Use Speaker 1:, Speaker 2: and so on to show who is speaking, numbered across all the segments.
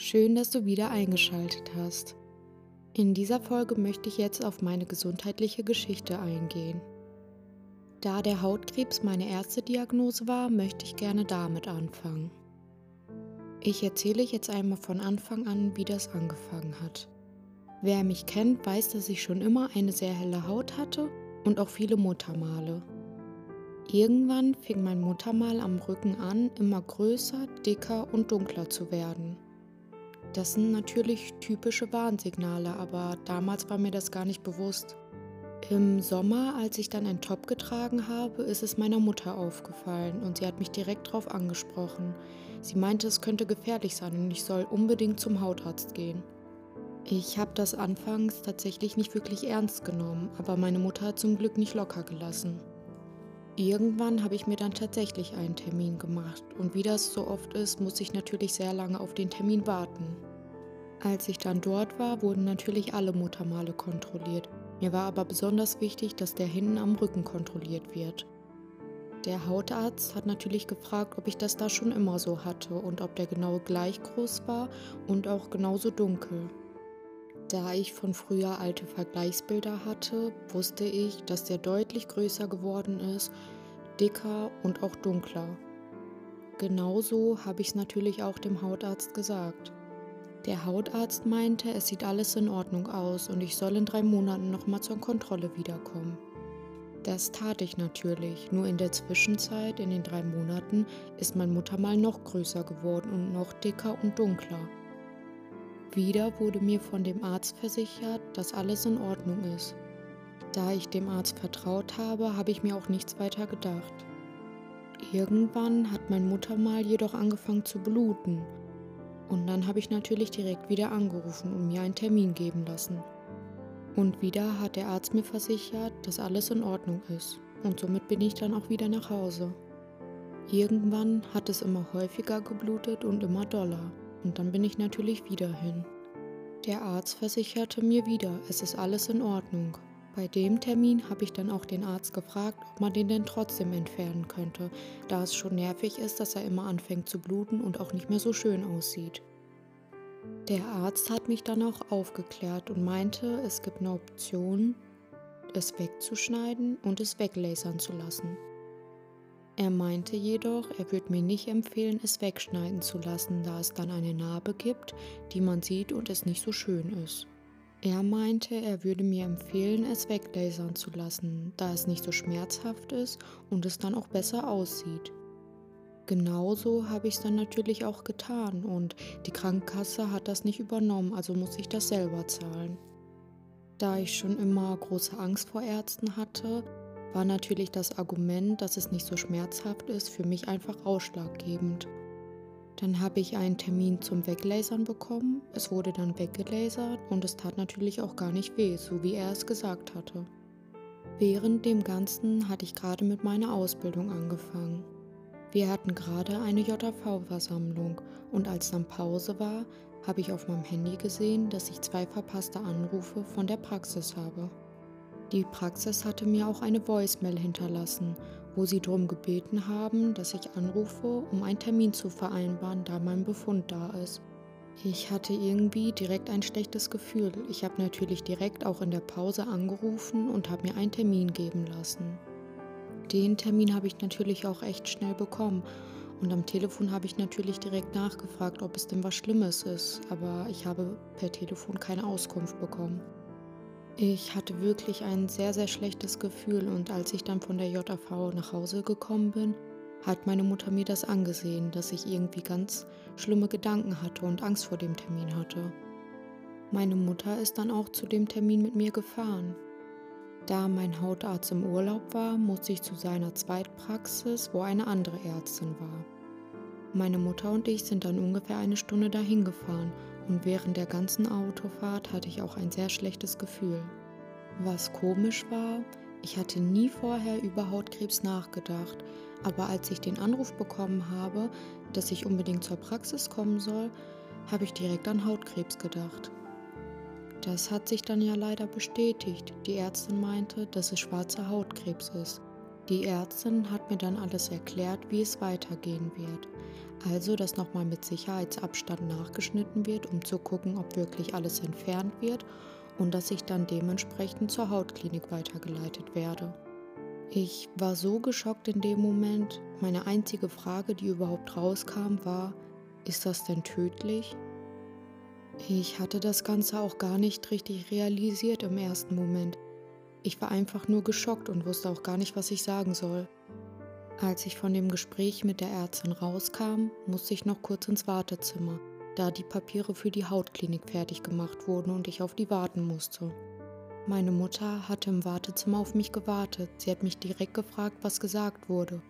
Speaker 1: Schön, dass du wieder eingeschaltet hast. In dieser Folge möchte ich jetzt auf meine gesundheitliche Geschichte eingehen. Da der Hautkrebs meine erste Diagnose war, möchte ich gerne damit anfangen. Ich erzähle jetzt einmal von Anfang an, wie das angefangen hat. Wer mich kennt, weiß, dass ich schon immer eine sehr helle Haut hatte und auch viele Muttermale. Irgendwann fing mein Muttermal am Rücken an, immer größer, dicker und dunkler zu werden. Das sind natürlich typische Warnsignale, aber damals war mir das gar nicht bewusst. Im Sommer, als ich dann einen Top getragen habe, ist es meiner Mutter aufgefallen und sie hat mich direkt darauf angesprochen. Sie meinte, es könnte gefährlich sein und ich soll unbedingt zum Hautarzt gehen. Ich habe das anfangs tatsächlich nicht wirklich ernst genommen, aber meine Mutter hat zum Glück nicht locker gelassen. Irgendwann habe ich mir dann tatsächlich einen Termin gemacht und wie das so oft ist, muss ich natürlich sehr lange auf den Termin warten. Als ich dann dort war, wurden natürlich alle Muttermale kontrolliert. Mir war aber besonders wichtig, dass der hinten am Rücken kontrolliert wird. Der Hautarzt hat natürlich gefragt, ob ich das da schon immer so hatte und ob der genau gleich groß war und auch genauso dunkel. Da ich von früher alte Vergleichsbilder hatte, wusste ich, dass der deutlich größer geworden ist, dicker und auch dunkler. Genauso habe ich es natürlich auch dem Hautarzt gesagt. Der Hautarzt meinte, es sieht alles in Ordnung aus und ich soll in drei Monaten nochmal zur Kontrolle wiederkommen. Das tat ich natürlich, nur in der Zwischenzeit, in den drei Monaten, ist mein Muttermal noch größer geworden und noch dicker und dunkler. Wieder wurde mir von dem Arzt versichert, dass alles in Ordnung ist. Da ich dem Arzt vertraut habe, habe ich mir auch nichts weiter gedacht. Irgendwann hat mein Muttermal jedoch angefangen zu bluten. Und dann habe ich natürlich direkt wieder angerufen und mir einen Termin geben lassen. Und wieder hat der Arzt mir versichert, dass alles in Ordnung ist. Und somit bin ich dann auch wieder nach Hause. Irgendwann hat es immer häufiger geblutet und immer doller. Und dann bin ich natürlich wieder hin. Der Arzt versicherte mir wieder, es ist alles in Ordnung. Bei dem Termin habe ich dann auch den Arzt gefragt, ob man den denn trotzdem entfernen könnte, da es schon nervig ist, dass er immer anfängt zu bluten und auch nicht mehr so schön aussieht. Der Arzt hat mich dann auch aufgeklärt und meinte, es gibt eine Option, es wegzuschneiden und es weglasern zu lassen. Er meinte jedoch, er würde mir nicht empfehlen, es wegschneiden zu lassen, da es dann eine Narbe gibt, die man sieht und es nicht so schön ist. Er meinte, er würde mir empfehlen, es weglasern zu lassen, da es nicht so schmerzhaft ist und es dann auch besser aussieht. Genauso habe ich es dann natürlich auch getan und die Krankenkasse hat das nicht übernommen, also muss ich das selber zahlen. Da ich schon immer große Angst vor Ärzten hatte, war natürlich das Argument, dass es nicht so schmerzhaft ist, für mich einfach ausschlaggebend. Dann habe ich einen Termin zum Weglasern bekommen. Es wurde dann weggelasert und es tat natürlich auch gar nicht weh, so wie er es gesagt hatte. Während dem Ganzen hatte ich gerade mit meiner Ausbildung angefangen. Wir hatten gerade eine JV-Versammlung und als dann Pause war, habe ich auf meinem Handy gesehen, dass ich zwei verpasste Anrufe von der Praxis habe. Die Praxis hatte mir auch eine Voicemail hinterlassen, wo sie darum gebeten haben, dass ich anrufe, um einen Termin zu vereinbaren, da mein Befund da ist. Ich hatte irgendwie direkt ein schlechtes Gefühl. Ich habe natürlich direkt auch in der Pause angerufen und habe mir einen Termin geben lassen. Den Termin habe ich natürlich auch echt schnell bekommen und am Telefon habe ich natürlich direkt nachgefragt, ob es denn was Schlimmes ist, aber ich habe per Telefon keine Auskunft bekommen. Ich hatte wirklich ein sehr, sehr schlechtes Gefühl und als ich dann von der JAV nach Hause gekommen bin, hat meine Mutter mir das angesehen, dass ich irgendwie ganz schlimme Gedanken hatte und Angst vor dem Termin hatte. Meine Mutter ist dann auch zu dem Termin mit mir gefahren. Da mein Hautarzt im Urlaub war, musste ich zu seiner Zweitpraxis, wo eine andere Ärztin war. Meine Mutter und ich sind dann ungefähr eine Stunde dahin gefahren und während der ganzen Autofahrt hatte ich auch ein sehr schlechtes Gefühl. Was komisch war, ich hatte nie vorher über Hautkrebs nachgedacht, aber als ich den Anruf bekommen habe, dass ich unbedingt zur Praxis kommen soll, habe ich direkt an Hautkrebs gedacht. Das hat sich dann ja leider bestätigt. Die Ärztin meinte, dass es schwarzer Hautkrebs ist. Die Ärztin hat mir dann alles erklärt, wie es weitergehen wird. Also, dass nochmal mit Sicherheitsabstand nachgeschnitten wird, um zu gucken, ob wirklich alles entfernt wird und dass ich dann dementsprechend zur Hautklinik weitergeleitet werde. Ich war so geschockt in dem Moment. Meine einzige Frage, die überhaupt rauskam, war, ist das denn tödlich? Ich hatte das Ganze auch gar nicht richtig realisiert im ersten Moment. Ich war einfach nur geschockt und wusste auch gar nicht, was ich sagen soll. Als ich von dem Gespräch mit der Ärztin rauskam, musste ich noch kurz ins Wartezimmer, da die Papiere für die Hautklinik fertig gemacht wurden und ich auf die warten musste. Meine Mutter hatte im Wartezimmer auf mich gewartet. Sie hat mich direkt gefragt, was gesagt wurde.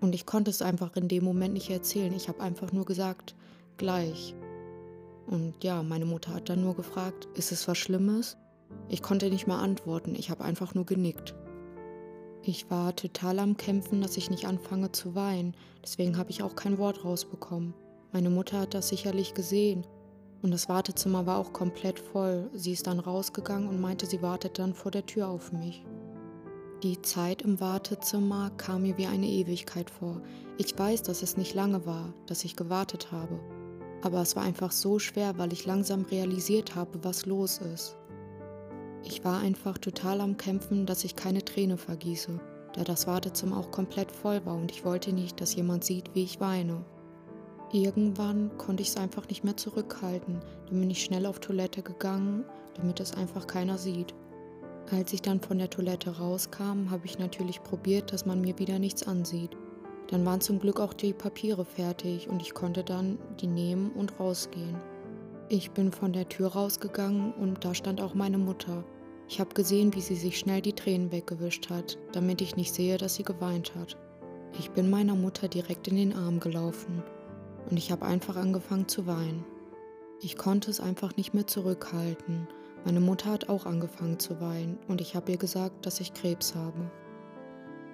Speaker 1: Und ich konnte es einfach in dem Moment nicht erzählen. Ich habe einfach nur gesagt, gleich. Und ja, meine Mutter hat dann nur gefragt, ist es was Schlimmes? Ich konnte nicht mal antworten, ich habe einfach nur genickt. Ich war total am Kämpfen, dass ich nicht anfange zu weinen, deswegen habe ich auch kein Wort rausbekommen. Meine Mutter hat das sicherlich gesehen und das Wartezimmer war auch komplett voll. Sie ist dann rausgegangen und meinte, sie wartet dann vor der Tür auf mich. Die Zeit im Wartezimmer kam mir wie eine Ewigkeit vor. Ich weiß, dass es nicht lange war, dass ich gewartet habe. Aber es war einfach so schwer, weil ich langsam realisiert habe, was los ist. Ich war einfach total am Kämpfen, dass ich keine Träne vergieße, da das Wartezimmer auch komplett voll war und ich wollte nicht, dass jemand sieht, wie ich weine. Irgendwann konnte ich es einfach nicht mehr zurückhalten, dann bin ich schnell auf Toilette gegangen, damit es einfach keiner sieht. Als ich dann von der Toilette rauskam, habe ich natürlich probiert, dass man mir wieder nichts ansieht. Dann waren zum Glück auch die Papiere fertig und ich konnte dann die nehmen und rausgehen. Ich bin von der Tür rausgegangen und da stand auch meine Mutter. Ich habe gesehen, wie sie sich schnell die Tränen weggewischt hat, damit ich nicht sehe, dass sie geweint hat. Ich bin meiner Mutter direkt in den Arm gelaufen und ich habe einfach angefangen zu weinen. Ich konnte es einfach nicht mehr zurückhalten. Meine Mutter hat auch angefangen zu weinen und ich habe ihr gesagt, dass ich Krebs habe.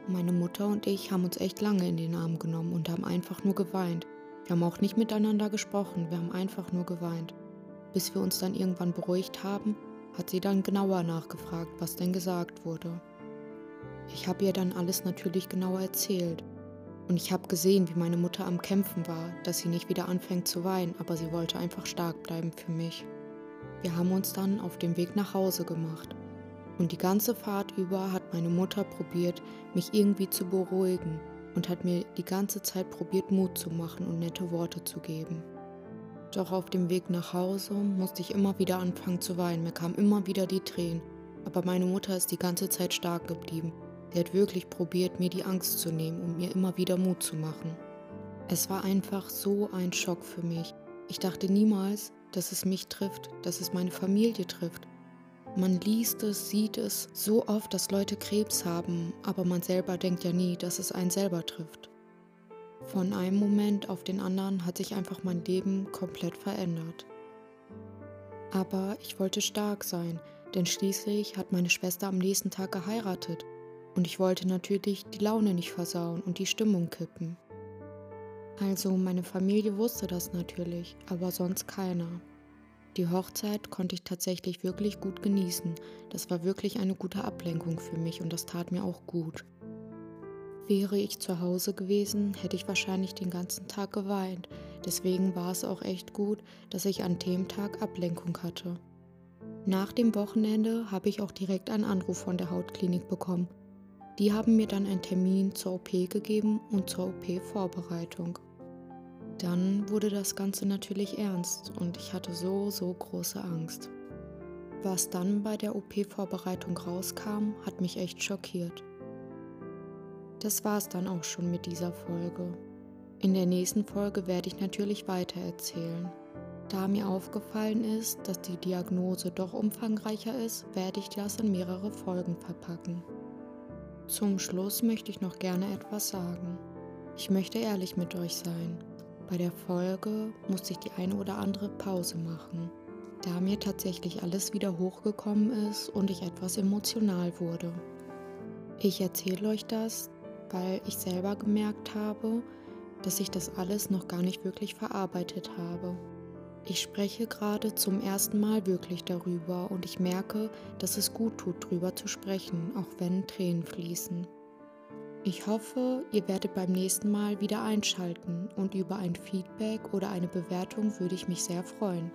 Speaker 1: Meine Mutter und ich haben uns echt lange in den Arm genommen und haben einfach nur geweint. Wir haben auch nicht miteinander gesprochen, wir haben einfach nur geweint. Bis wir uns dann irgendwann beruhigt haben, hat sie dann genauer nachgefragt, was denn gesagt wurde. Ich habe ihr dann alles natürlich genauer erzählt. Und ich habe gesehen, wie meine Mutter am Kämpfen war, dass sie nicht wieder anfängt zu weinen, aber sie wollte einfach stark bleiben für mich. Wir haben uns dann auf dem Weg nach Hause gemacht. Und die ganze Fahrt über hat meine Mutter probiert, mich irgendwie zu beruhigen und hat mir die ganze Zeit probiert, Mut zu machen und nette Worte zu geben. Doch auf dem Weg nach Hause musste ich immer wieder anfangen zu weinen. Mir kamen immer wieder die Tränen. Aber meine Mutter ist die ganze Zeit stark geblieben. Sie hat wirklich probiert, mir die Angst zu nehmen und mir immer wieder Mut zu machen. Es war einfach so ein Schock für mich. Ich dachte niemals, dass es mich trifft, dass es meine Familie trifft. Man liest es, sieht es so oft, dass Leute Krebs haben, aber man selber denkt ja nie, dass es einen selber trifft. Von einem Moment auf den anderen hat sich einfach mein Leben komplett verändert. Aber ich wollte stark sein, denn schließlich hat meine Schwester am nächsten Tag geheiratet und ich wollte natürlich die Laune nicht versauen und die Stimmung kippen. Also meine Familie wusste das natürlich, aber sonst keiner. Die Hochzeit konnte ich tatsächlich wirklich gut genießen. Das war wirklich eine gute Ablenkung für mich und das tat mir auch gut. Wäre ich zu Hause gewesen, hätte ich wahrscheinlich den ganzen Tag geweint. Deswegen war es auch echt gut, dass ich an dem Tag Ablenkung hatte. Nach dem Wochenende habe ich auch direkt einen Anruf von der Hautklinik bekommen. Die haben mir dann einen Termin zur OP gegeben und zur OP-Vorbereitung. Dann wurde das Ganze natürlich ernst und ich hatte so, so große Angst. Was dann bei der OP-Vorbereitung rauskam, hat mich echt schockiert. Das war's dann auch schon mit dieser Folge. In der nächsten Folge werde ich natürlich weiter erzählen. Da mir aufgefallen ist, dass die Diagnose doch umfangreicher ist, werde ich das in mehrere Folgen verpacken. Zum Schluss möchte ich noch gerne etwas sagen. Ich möchte ehrlich mit euch sein. Bei der Folge musste ich die eine oder andere Pause machen, da mir tatsächlich alles wieder hochgekommen ist und ich etwas emotional wurde. Ich erzähle euch das, weil ich selber gemerkt habe, dass ich das alles noch gar nicht wirklich verarbeitet habe. Ich spreche gerade zum ersten Mal wirklich darüber und ich merke, dass es gut tut, darüber zu sprechen, auch wenn Tränen fließen. Ich hoffe, ihr werdet beim nächsten Mal wieder einschalten und über ein Feedback oder eine Bewertung würde ich mich sehr freuen.